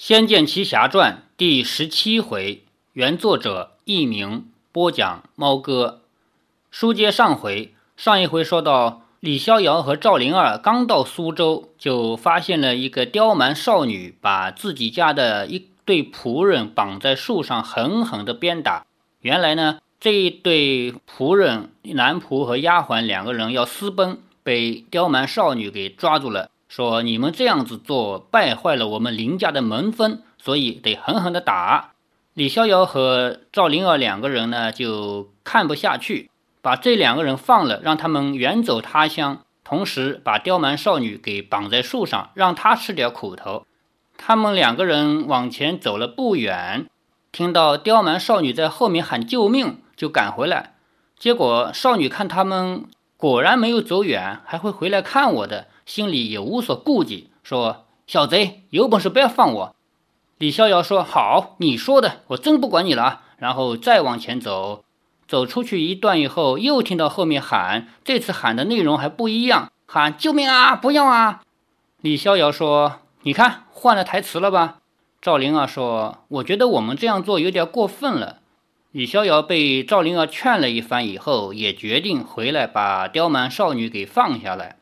《仙剑奇侠传》第十七回，原作者佚名，播讲猫哥。书接上回，上一回说到，李逍遥和赵灵儿刚到苏州，就发现了一个刁蛮少女把自己家的一对仆人绑在树上，狠狠地鞭打。原来呢，这一对仆人男仆和丫鬟两个人要私奔，被刁蛮少女给抓住了。说你们这样子做败坏了我们林家的门风，所以得狠狠的打。李逍遥和赵灵儿两个人呢，就看不下去，把这两个人放了，让他们远走他乡，同时把刁蛮少女给绑在树上，让她吃点苦头。他们两个人往前走了不远，听到刁蛮少女在后面喊救命，就赶回来。结果少女看他们果然没有走远，还会回来看我的。心里也无所顾忌，说：“小贼，有本事不要放我！”李逍遥说：“好，你说的，我真不管你了。”然后再往前走，走出去一段以后，又听到后面喊，这次喊的内容还不一样，喊：“救命啊！不要啊！”李逍遥说：“你看，换了台词了吧？”赵灵儿说：“我觉得我们这样做有点过分了。”李逍遥被赵灵儿劝了一番以后，也决定回来把刁蛮少女给放下来。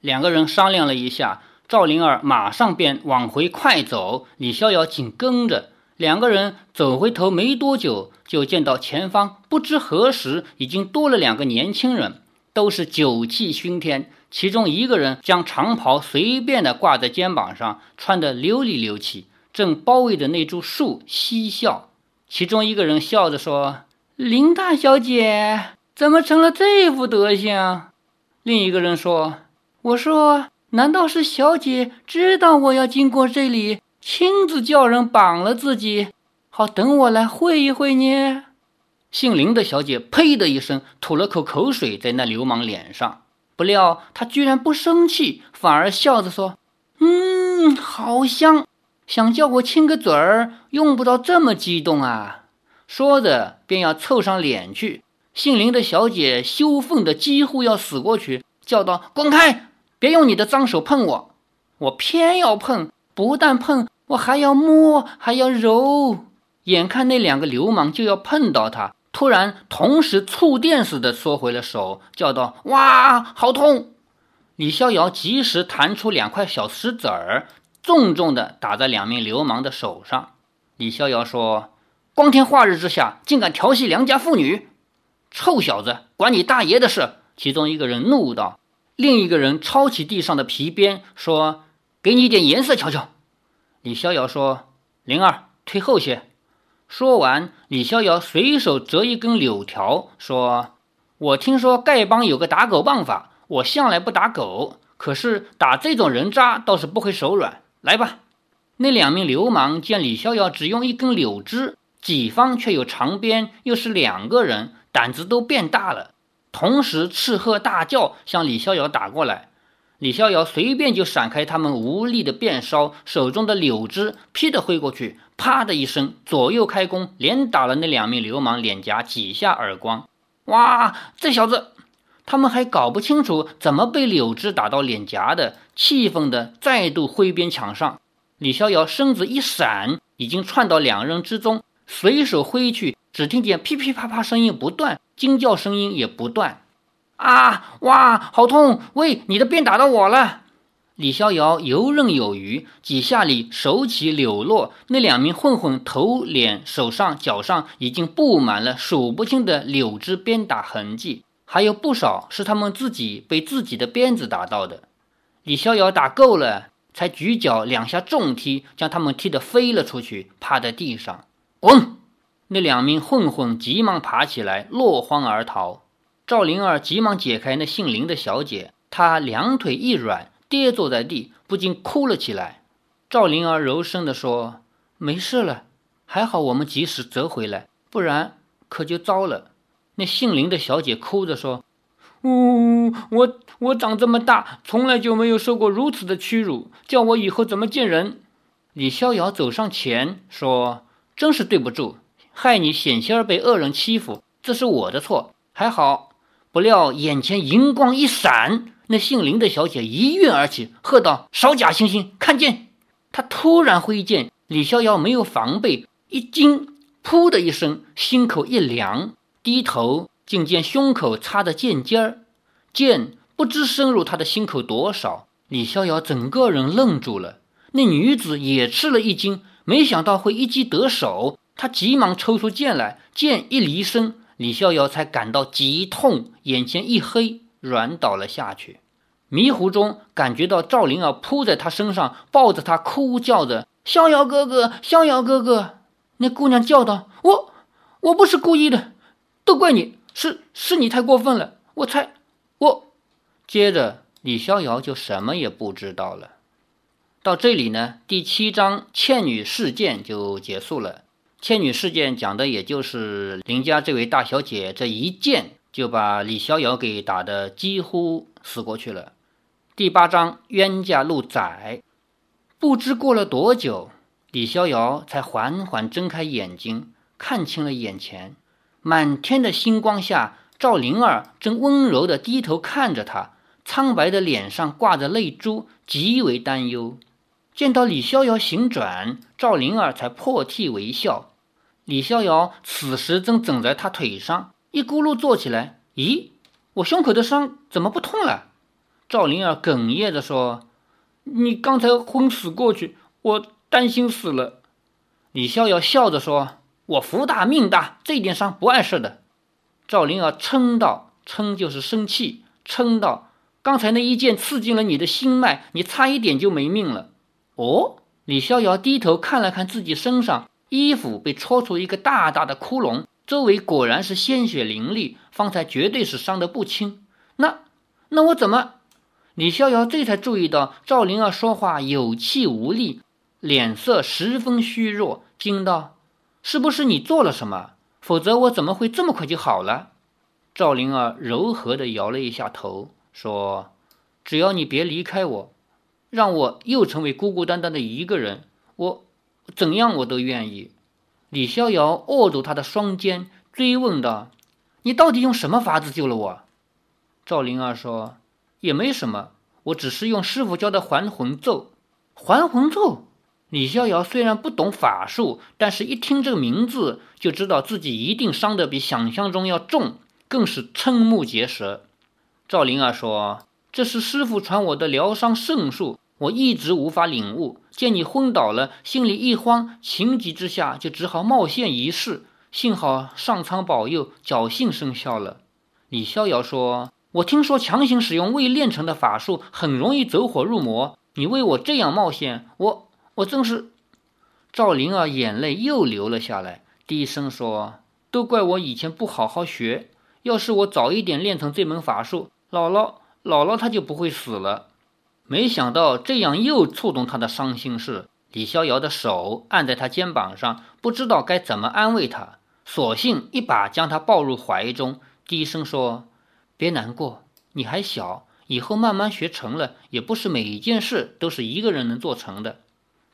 两个人商量了一下，赵灵儿马上便往回快走，李逍遥紧跟着。两个人走回头没多久，就见到前方不知何时已经多了两个年轻人，都是酒气熏天。其中一个人将长袍随便的挂在肩膀上，穿得流里流气，正包围着那株树嬉笑。其中一个人笑着说：“林大小姐怎么成了这副德行？”另一个人说。我说：“难道是小姐知道我要经过这里，亲自叫人绑了自己，好等我来会一会你？”姓林的小姐呸的一声，吐了口口水在那流氓脸上。不料他居然不生气，反而笑着说：“嗯，好香，想叫我亲个嘴儿，用不着这么激动啊！”说着便要凑上脸去。姓林的小姐羞愤的几乎要死过去，叫道：“滚开！”别用你的脏手碰我，我偏要碰，不但碰，我还要摸，还要揉。眼看那两个流氓就要碰到他，突然同时触电似的缩回了手，叫道：“哇，好痛！”李逍遥及时弹出两块小石子儿，重重的打在两名流氓的手上。李逍遥说：“光天化日之下，竟敢调戏良家妇女，臭小子，管你大爷的事！”其中一个人怒道。另一个人抄起地上的皮鞭，说：“给你点颜色瞧瞧。”李逍遥说：“灵儿，退后些。”说完，李逍遥随手折一根柳条，说：“我听说丐帮有个打狗棒法，我向来不打狗，可是打这种人渣倒是不会手软。来吧！”那两名流氓见李逍遥只用一根柳枝，己方却有长鞭，又是两个人，胆子都变大了。同时斥喝大叫，向李逍遥打过来。李逍遥随便就闪开他们无力的鞭梢，手中的柳枝劈的挥过去，啪的一声，左右开弓，连打了那两名流氓脸颊几下耳光。哇，这小子！他们还搞不清楚怎么被柳枝打到脸颊的，气愤的再度挥鞭抢上。李逍遥身子一闪，已经窜到两人之中，随手挥去。只听见噼噼啪啪声音不断，惊叫声音也不断。啊哇，好痛！喂，你的鞭打到我了！李逍遥游刃有余，几下里手起柳落，那两名混混头脸、手上、脚上已经布满了数不清的柳枝鞭打痕迹，还有不少是他们自己被自己的鞭子打到的。李逍遥打够了，才举脚两下重踢，将他们踢得飞了出去，趴在地上，滚！那两名混混急忙爬起来，落荒而逃。赵灵儿急忙解开那姓林的小姐，她两腿一软，跌坐在地，不禁哭了起来。赵灵儿柔声地说：“没事了，还好我们及时折回来，不然可就糟了。”那姓林的小姐哭着说：“呜，我我长这么大，从来就没有受过如此的屈辱，叫我以后怎么见人？”李逍遥走上前说：“真是对不住。”害你险些儿被恶人欺负，这是我的错。还好，不料眼前银光一闪，那姓林的小姐一跃而起，喝道：“少假惺惺！看剑！”他突然挥剑，李逍遥没有防备，一惊，噗的一声，心口一凉，低头竟见胸口插着剑尖儿，剑不知深入他的心口多少。李逍遥整个人愣住了，那女子也吃了一惊，没想到会一击得手，他急忙抽出剑来，剑一离身，李逍遥才感到极痛，眼前一黑，软倒了下去。迷糊中感觉到赵灵儿扑在他身上，抱着他哭叫着：“逍遥哥哥，逍遥哥哥！”那姑娘叫道：“我，我不是故意的，都怪你，是是你太过分了，我才我。”接着李逍遥就什么也不知道了。到这里呢，第七章倩女事件就结束了。倩女事件讲的也就是林家这位大小姐这一剑就把李逍遥给打得几乎死过去了。第八章冤家路窄，不知过了多久，李逍遥才缓缓睁开眼睛，看清了眼前。满天的星光下，赵灵儿正温柔地低头看着他，苍白的脸上挂着泪珠，极为担忧。见到李逍遥醒转，赵灵儿才破涕为笑。李逍遥此时正枕在他腿上，一咕噜坐起来。咦，我胸口的伤怎么不痛了？赵灵儿哽咽着说：“你刚才昏死过去，我担心死了。”李逍遥笑着说：“我福大命大，这点伤不碍事的。”赵灵儿嗔道：“嗔就是生气，嗔道：刚才那一剑刺进了你的心脉，你差一点就没命了。”哦，李逍遥低头看了看自己身上，衣服被戳出一个大大的窟窿，周围果然是鲜血淋漓，方才绝对是伤得不轻。那那我怎么？李逍遥这才注意到赵灵儿说话有气无力，脸色十分虚弱，惊道：“是不是你做了什么？否则我怎么会这么快就好了？”赵灵儿柔和地摇了一下头，说：“只要你别离开我，让我又成为孤孤单单的一个人，我怎样我都愿意。”李逍遥握住他的双肩，追问道：“你到底用什么法子救了我？”赵灵儿说。也没什么，我只是用师傅教的还魂咒。还魂咒，李逍遥虽然不懂法术，但是一听这个名字，就知道自己一定伤得比想象中要重，更是瞠目结舌。赵灵儿说：“这是师傅传我的疗伤圣术，我一直无法领悟。见你昏倒了，心里一慌，情急之下就只好冒险一试。幸好上苍保佑，侥幸生效了。”李逍遥说。我听说强行使用未练成的法术很容易走火入魔，你为我这样冒险，我我真是……赵灵儿眼泪又流了下来，低声说：“都怪我以前不好好学，要是我早一点练成这门法术，姥姥姥姥她就不会死了。”没想到这样又触动他的伤心事，李逍遥的手按在他肩膀上，不知道该怎么安慰他，索性一把将他抱入怀中，低声说。别难过，你还小，以后慢慢学成了，也不是每一件事都是一个人能做成的。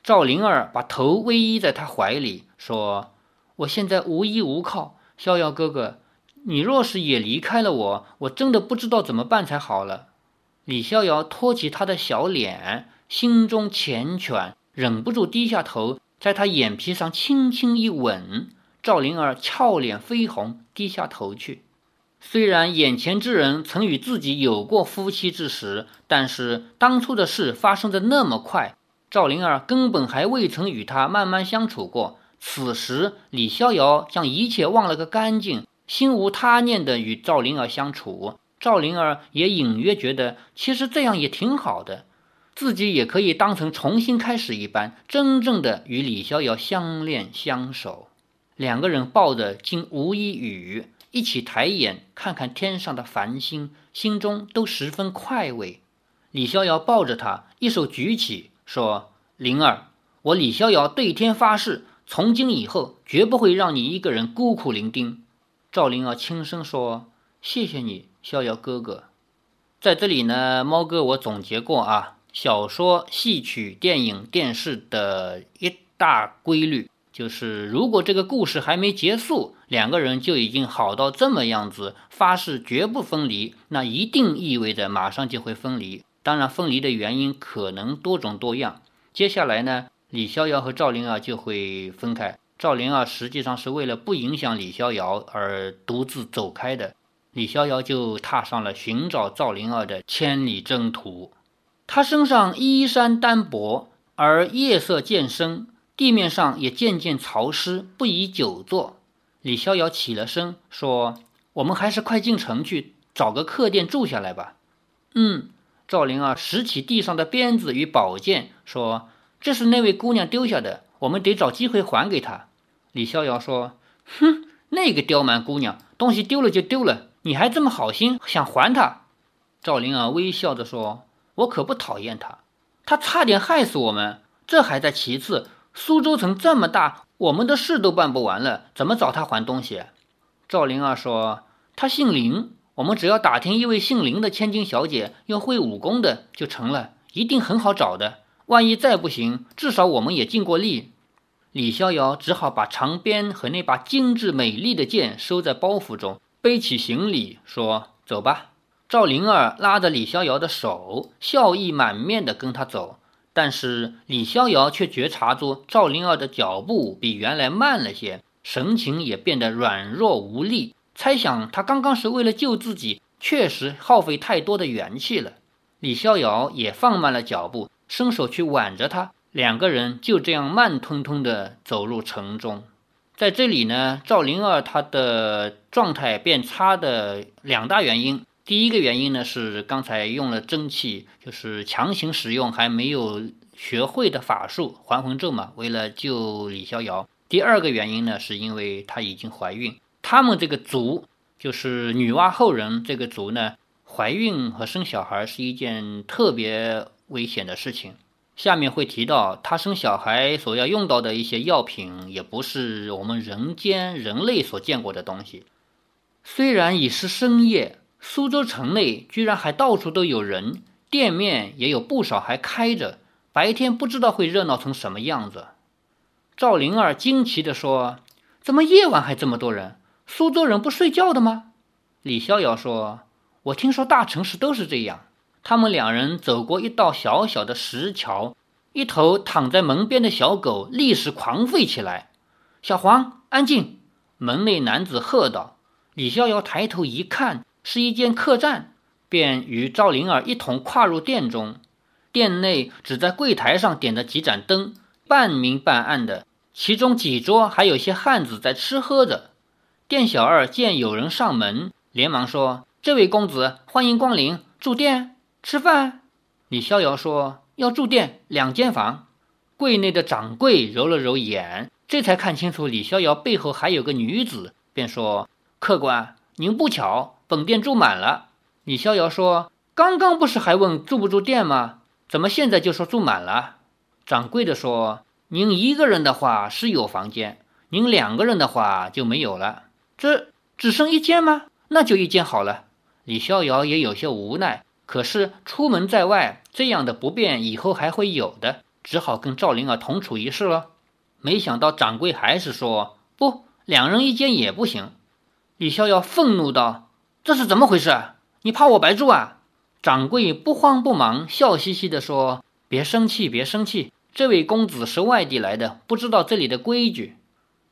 赵灵儿把头偎依在他怀里，说：“我现在无依无靠，逍遥哥哥，你若是也离开了我，我真的不知道怎么办才好了。”李逍遥托起他的小脸，心中缱绻，忍不住低下头，在他眼皮上轻轻一吻。赵灵儿俏脸绯红，低下头去。虽然眼前之人曾与自己有过夫妻之实，但是当初的事发生的那么快，赵灵儿根本还未曾与他慢慢相处过。此时，李逍遥将一切忘了个干净，心无他念的与赵灵儿相处。赵灵儿也隐约觉得，其实这样也挺好的，自己也可以当成重新开始一般，真正的与李逍遥相恋相守。两个人抱着，竟无一语。一起抬眼看看天上的繁星，心中都十分快慰。李逍遥抱着他，一手举起，说：“灵儿，我李逍遥对天发誓，从今以后绝不会让你一个人孤苦伶仃。”赵灵儿轻声说：“谢谢你，逍遥哥哥。”在这里呢，猫哥我总结过啊，小说、戏曲、电影、电视的一大规律。就是，如果这个故事还没结束，两个人就已经好到这么样子，发誓绝不分离，那一定意味着马上就会分离。当然，分离的原因可能多种多样。接下来呢，李逍遥和赵灵儿就会分开。赵灵儿实际上是为了不影响李逍遥而独自走开的，李逍遥就踏上了寻找赵灵儿的千里征途。他身上衣衫单薄，而夜色渐深，地面上也渐渐潮湿，不宜久坐。李逍遥起了身，说：“我们还是快进城去，找个客店住下来吧。”嗯，赵灵儿拾起地上的鞭子与宝剑，说：“这是那位姑娘丢下的。”我们得找机会还给她。李逍遥说：“哼，那个刁蛮姑娘，东西丢了就丢了，你还这么好心想还他？”赵灵儿微笑着说：“我可不讨厌他，他差点害死我们，这还在其次。苏州城这么大，我们的事都办不完了，怎么找他还东西？”赵灵儿说：“他姓林，我们只要打听一位姓林的千金小姐，又会武功的，就成了，一定很好找的。万一再不行，至少我们也尽过力。”李逍遥只好把长鞭和那把精致美丽的剑收在包袱中，背起行李说：“走吧。”赵灵儿拉着李逍遥的手，笑意满面地跟他走。但是李逍遥却觉察出赵灵儿的脚步比原来慢了些，神情也变得软弱无力，猜想他刚刚是为了救自己，确实耗费太多的元气了。李逍遥也放慢了脚步，伸手去挽着他。两个人就这样慢吞吞地走入城中，在这里呢，赵灵儿她的状态变差的两大原因，第一个原因呢是刚才用了真气，就是强行使用还没有学会的法术还魂咒嘛，为了救李逍遥。第二个原因呢，是因为她已经怀孕，他们这个族就是女娲后人这个族呢，怀孕和生小孩是一件特别危险的事情。下面会提到，他生小孩所要用到的一些药品，也不是我们人间人类所见过的东西。虽然已是深夜，苏州城内居然还到处都有人，店面也有不少还开着。白天不知道会热闹成什么样子。赵灵儿惊奇地说：“怎么夜晚还这么多人？苏州人不睡觉的吗？”李逍遥说：“我听说大城市都是这样。”他们两人走过一道小小的石桥，一头躺在门边的小狗立时狂吠起来。小黄，安静！门内男子喝道。李逍遥抬头一看，是一间客栈，便与赵灵儿一同跨入店中。店内只在柜台上点着几盏灯，半明半暗的，其中几桌还有些汉子在吃喝着。店小二见有人上门，连忙说：“这位公子，欢迎光临，住店。”吃饭，李逍遥说要住店两间房。柜内的掌柜揉了揉眼，这才看清楚李逍遥背后还有个女子，便说：“客官，您不巧，本店住满了。”李逍遥说：“刚刚不是还问住不住店吗？怎么现在就说住满了？”掌柜的说：“您一个人的话是有房间，您两个人的话就没有了。这只剩一间吗？那就一间好了。”李逍遥也有些无奈。可是出门在外，这样的不便以后还会有的，只好跟赵灵儿同处一室了。没想到掌柜还是说不，两人一间也不行。李逍遥愤怒道：“这是怎么回事？你怕我白住啊？”掌柜不慌不忙，笑嘻嘻地说：“别生气，别生气，这位公子是外地来的，不知道这里的规矩。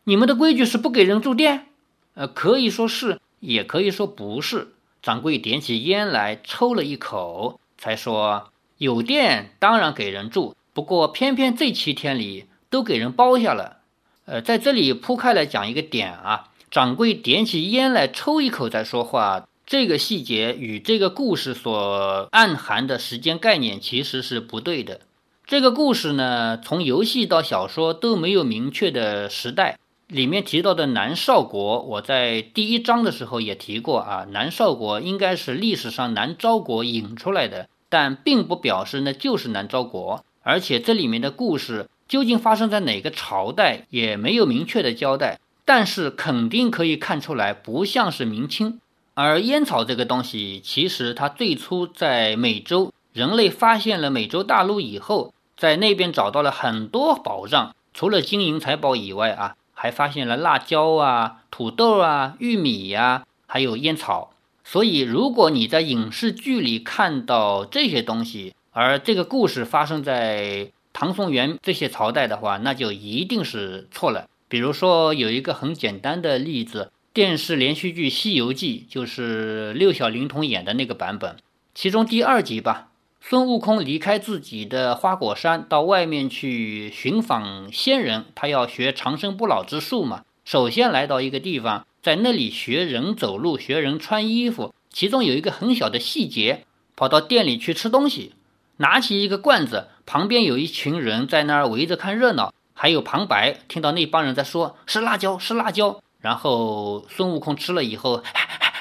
你们的规矩是不给人住店？呃，可以说是，也可以说不是。”掌柜点起烟来，抽了一口，才说：“有店当然给人住，不过偏偏这七天里都给人包下了。”呃，在这里铺开来讲一个点啊，掌柜点起烟来抽一口再说话，这个细节与这个故事所暗含的时间概念其实是不对的。这个故事呢，从游戏到小说都没有明确的时代。里面提到的南少国，我在第一章的时候也提过啊。南少国应该是历史上南诏国引出来的，但并不表示那就是南诏国。而且这里面的故事究竟发生在哪个朝代，也没有明确的交代。但是肯定可以看出来，不像是明清。而烟草这个东西，其实它最初在美洲，人类发现了美洲大陆以后，在那边找到了很多宝藏，除了金银财宝以外啊。还发现了辣椒啊、土豆啊、玉米呀，还有烟草。所以，如果你在影视剧里看到这些东西，而这个故事发生在唐宋元这些朝代的话，那就一定是错了。比如说有一个很简单的例子，电视连续剧《西游记》，就是六小龄童演的那个版本，其中第二集吧，孙悟空离开自己的花果山，到外面去寻访仙人，他要学长生不老之术嘛。首先来到一个地方，在那里学人走路，学人穿衣服。其中有一个很小的细节，跑到店里去吃东西，拿起一个罐子，旁边有一群人在那儿围着看热闹，还有旁白听到那帮人在说是辣椒，是辣椒。然后孙悟空吃了以后，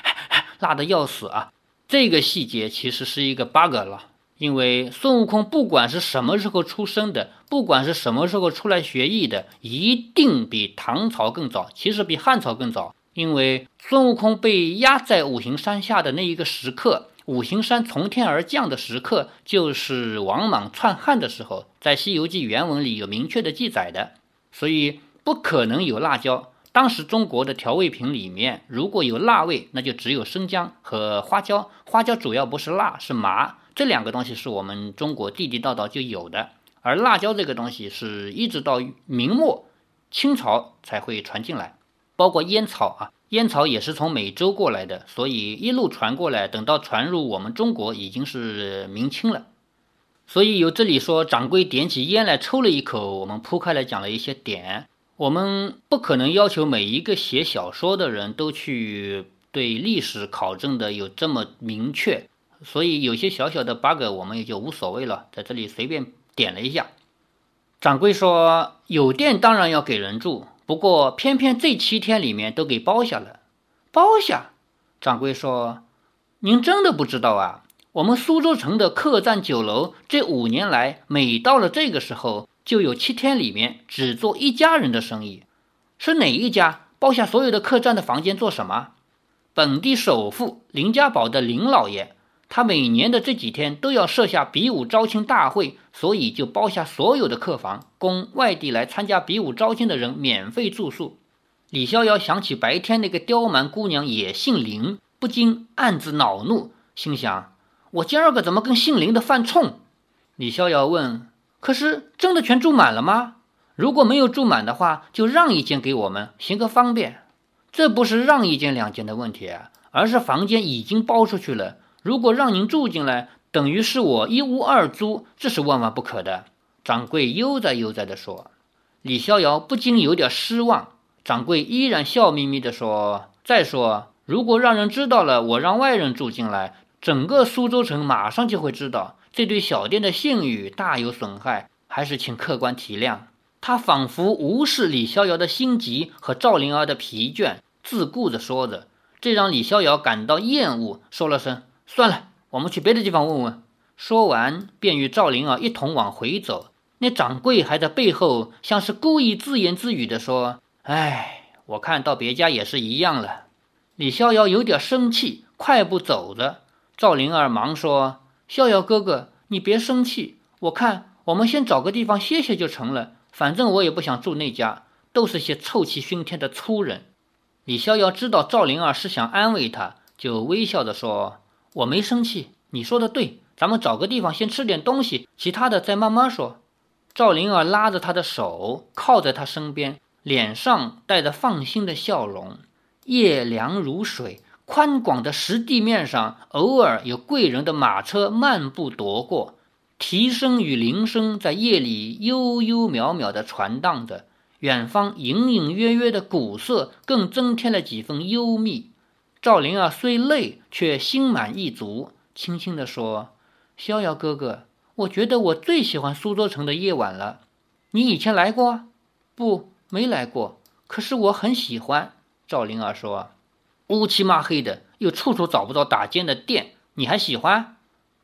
辣的要死啊！这个细节其实是一个 bug 了。因为孙悟空不管是什么时候出生的，不管是什么时候出来学艺的，一定比唐朝更早，其实比汉朝更早。因为孙悟空被压在五行山下的那一个时刻，五行山从天而降的时刻，就是王莽篡汉的时候，在《西游记》原文里有明确的记载的，所以不可能有辣椒。当时中国的调味品里面，如果有辣味，那就只有生姜和花椒。花椒主要不是辣，是麻。这两个东西是我们中国地地道道就有的，而辣椒这个东西是一直到明末清朝才会传进来，包括烟草啊，烟草也是从美洲过来的，所以一路传过来，等到传入我们中国已经是明清了。所以由这里说，掌柜点起烟来抽了一口，我们铺开来讲了一些点。我们不可能要求每一个写小说的人都去对历史考证的有这么明确。所以有些小小的 bug 我们也就无所谓了，在这里随便点了一下。掌柜说有店当然要给人住，不过偏偏这七天里面都给包下了。包下？掌柜说，您真的不知道啊？我们苏州城的客栈酒楼这五年来，每到了这个时候，就有七天里面只做一家人的生意。是哪一家包下所有的客栈的房间做什么？本地首富林家堡的林老爷。他每年的这几天都要设下比武招亲大会，所以就包下所有的客房，供外地来参加比武招亲的人免费住宿。李逍遥想起白天那个刁蛮姑娘也姓林，不禁暗自恼怒，心想：我今儿个怎么跟姓林的犯冲？李逍遥问：“可是真的全住满了吗？如果没有住满的话，就让一间给我们，行个方便。这不是让一间两间的问题，而是房间已经包出去了。”如果让您住进来，等于是我一屋二租，这是万万不可的。掌柜悠哉悠哉地说。李逍遥不禁有点失望。掌柜依然笑眯眯地说：“再说，如果让人知道了我让外人住进来，整个苏州城马上就会知道，这对小店的信誉大有损害。还是请客官体谅。”他仿佛无视李逍遥的心急和赵灵儿的疲倦，自顾地说着，这让李逍遥感到厌恶，说了声。算了，我们去别的地方问问。说完，便与赵灵儿一同往回走。那掌柜还在背后，像是故意自言自语地说：“哎，我看到别家也是一样了。”李逍遥有点生气，快步走着。赵灵儿忙说：“逍遥哥哥，你别生气。我看我们先找个地方歇歇就成了。反正我也不想住那家，都是些臭气熏天的粗人。”李逍遥知道赵灵儿是想安慰他，就微笑着说。我没生气，你说的对，咱们找个地方先吃点东西，其他的再慢慢说。赵灵儿拉着他的手，靠在他身边，脸上带着放心的笑容。夜凉如水，宽广的石地面上，偶尔有贵人的马车漫步踱过，蹄声与铃声在夜里悠悠渺渺地传荡着，远方隐隐约约的鼓瑟更增添了几分幽密。赵灵儿虽累，却心满意足，轻轻地说：“逍遥哥哥，我觉得我最喜欢苏州城的夜晚了。你以前来过？不，没来过。可是我很喜欢。”赵灵儿说：“乌漆嘛黑的，又处处找不到打尖的店，你还喜欢？”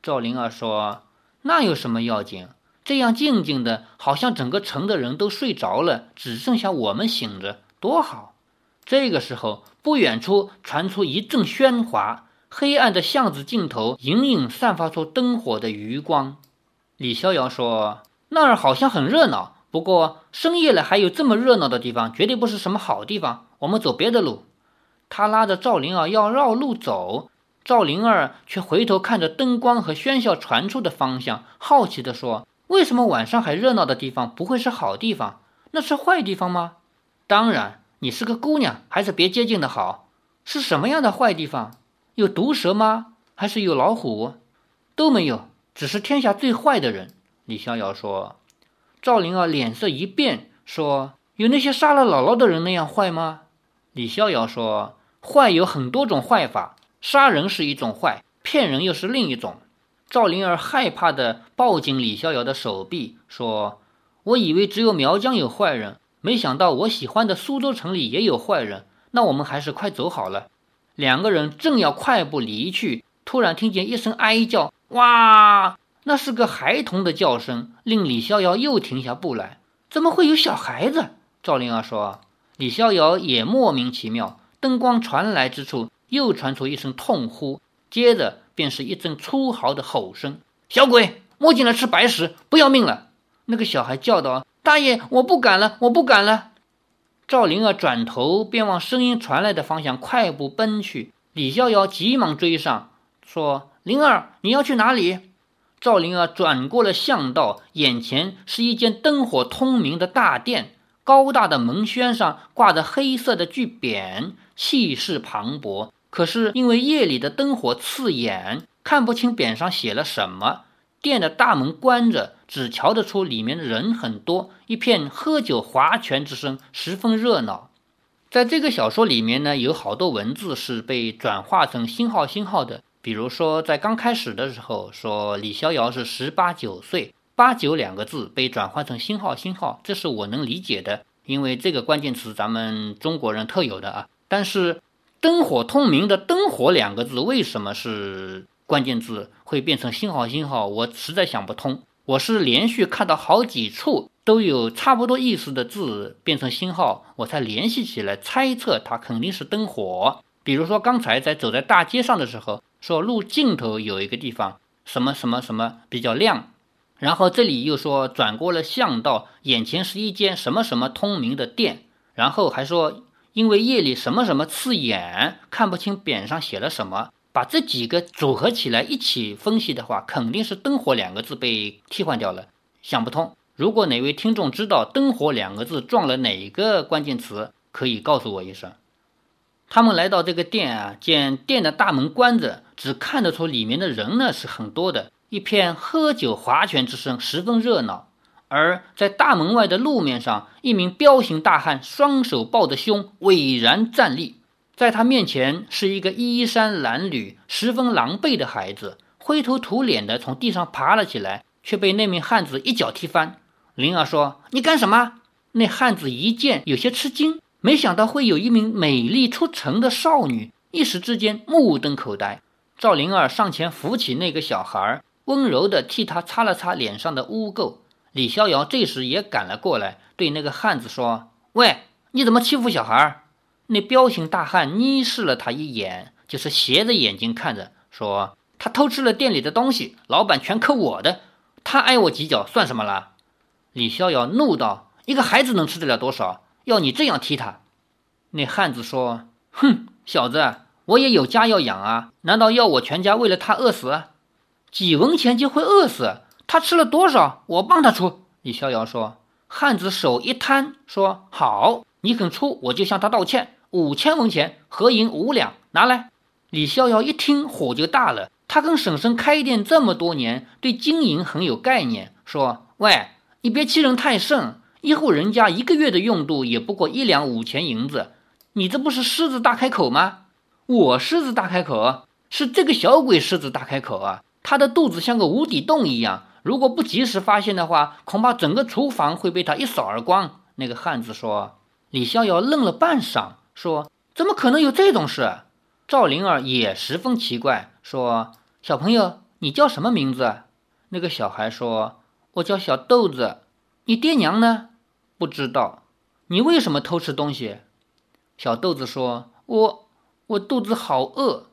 赵灵儿说：“那有什么要紧？这样静静的，好像整个城的人都睡着了，只剩下我们醒着，多好。”这个时候，不远处传出一阵喧哗，黑暗的巷子尽头隐隐散发出灯火的余光。李逍遥说：“那儿好像很热闹，不过深夜了还有这么热闹的地方，绝对不是什么好地方。我们走别的路。”他拉着赵灵儿要绕路走，赵灵儿却回头看着灯光和喧嚣传出的方向，好奇地说：“为什么晚上还热闹的地方不会是好地方？那是坏地方吗？当然，你是个姑娘，还是别接近的好。是什么样的坏地方？有毒蛇吗？还是有老虎？都没有，只是天下最坏的人。李逍遥说。赵灵儿脸色一变，说：“有那些杀了姥姥的人那样坏吗？”李逍遥说：“坏有很多种坏法，杀人是一种坏，骗人又是另一种。”赵灵儿害怕的抱紧李逍遥的手臂，说：“我以为只有苗疆有坏人，没想到我喜欢的苏州城里也有坏人。那我们还是快走好了。”两个人正要快步离去，突然听见一声哀叫：“哇！”那是个孩童的叫声，令李逍遥又停下步来。怎么会有小孩子？赵灵儿说。李逍遥也莫名其妙。灯光传来之处，又传出一声痛呼，接着便是一阵粗豪的吼声：“小鬼，摸进来吃白食，不要命了！”那个小孩叫道：“大爷，我不敢了，我不敢了。”赵灵儿转头便往声音传来的方向快步奔去。李逍遥急忙追上，说：“灵儿，你要去哪里？”赵灵儿转过了巷道，眼前是一间灯火通明的大殿，高大的门轩上挂着黑色的巨匾，气势磅礴。可是因为夜里的灯火刺眼，看不清匾上写了什么。店的大门关着，只瞧得出里面的人很多，一片喝酒划拳之声，十分热闹。在这个小说里面呢，有好多文字是被转化成星号星号的。比如说，在刚开始的时候说李逍遥是十八九岁，八九两个字被转换成星号星号，这是我能理解的，因为这个关键词咱们中国人特有的啊。但是灯火通明的灯火两个字为什么是关键字会变成星号星号？我实在想不通。我是连续看到好几处都有差不多意思的字变成星号，我才联系起来猜测它肯定是灯火。比如说刚才在走在大街上的时候。说路尽头有一个地方，什么什么什么比较亮，然后这里又说转过了巷道，眼前是一间什么什么通明的店，然后还说因为夜里什么什么刺眼，看不清匾上写了什么。把这几个组合起来一起分析的话，肯定是“灯火”两个字被替换掉了，想不通。如果哪位听众知道“灯火”两个字撞了哪个关键词，可以告诉我一声。他们来到这个店啊，见店的大门关着，只看得出里面的人呢是很多的，一片喝酒划拳之声，十分热闹。而在大门外的路面上，一名彪形大汉双手抱着胸，巍然站立，在他面前是一个衣衫褴褛、十分狼狈的孩子，灰头土脸的从地上爬了起来，却被那名汉子一脚踢翻。灵儿说：“你干什么？”那汉子一见，有些吃惊。没想到会有一名美丽出尘的少女，一时之间目瞪口呆。赵灵儿上前扶起那个小孩，温柔地替他擦了擦脸上的污垢。李逍遥这时也赶了过来，对那个汉子说：“喂，你怎么欺负小孩？”那彪形大汉睨视了他一眼，就是斜着眼睛看着，说：“他偷吃了店里的东西，老板全扣我的，他挨我几脚算什么了？”李逍遥怒道：“一个孩子能吃得了多少？”要你这样踢他，那汉子说：“哼，小子，我也有家要养啊，难道要我全家为了他饿死？几文钱就会饿死？他吃了多少，我帮他出。”李逍遥说。汉子手一摊，说：“好，你肯出，我就向他道歉，五千文钱，合银五两，拿来。”李逍遥一听，火就大了。他跟婶婶开店这么多年，对金银很有概念，说：“喂，你别欺人太甚。”一户人家一个月的用度也不过一两五钱银子，你这不是狮子大开口吗？我狮子大开口，是这个小鬼狮子大开口啊！他的肚子像个无底洞一样，如果不及时发现的话，恐怕整个厨房会被他一扫而光。那个汉子说。李逍遥愣了半晌，说：“怎么可能有这种事？”赵灵儿也十分奇怪，说：“小朋友，你叫什么名字？”那个小孩说：“我叫小豆子。”你爹娘呢？不知道。你为什么偷吃东西？小豆子说：“我我肚子好饿。”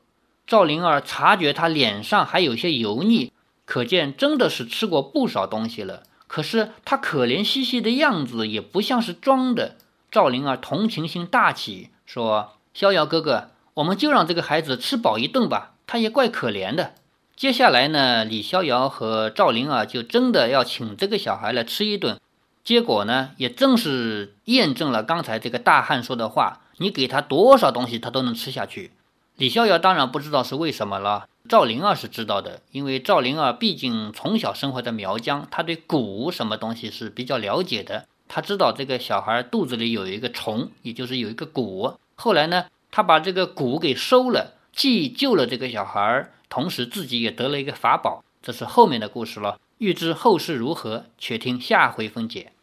赵灵儿察觉他脸上还有些油腻，可见真的是吃过不少东西了。可是他可怜兮兮的样子也不像是装的。赵灵儿同情心大起，说：“逍遥哥哥，我们就让这个孩子吃饱一顿吧，他也怪可怜的。”接下来呢，李逍遥和赵灵儿就真的要请这个小孩来吃一顿。结果呢，也正是验证了刚才这个大汉说的话：你给他多少东西，他都能吃下去。李逍遥当然不知道是为什么了，赵灵儿是知道的，因为赵灵儿毕竟从小生活在苗疆，他对蛊什么东西是比较了解的。他知道这个小孩肚子里有一个虫，也就是有一个蛊。后来呢，他把这个蛊给收了，既救了这个小孩，同时自己也得了一个法宝。这是后面的故事了。欲知后事如何，且听下回分解。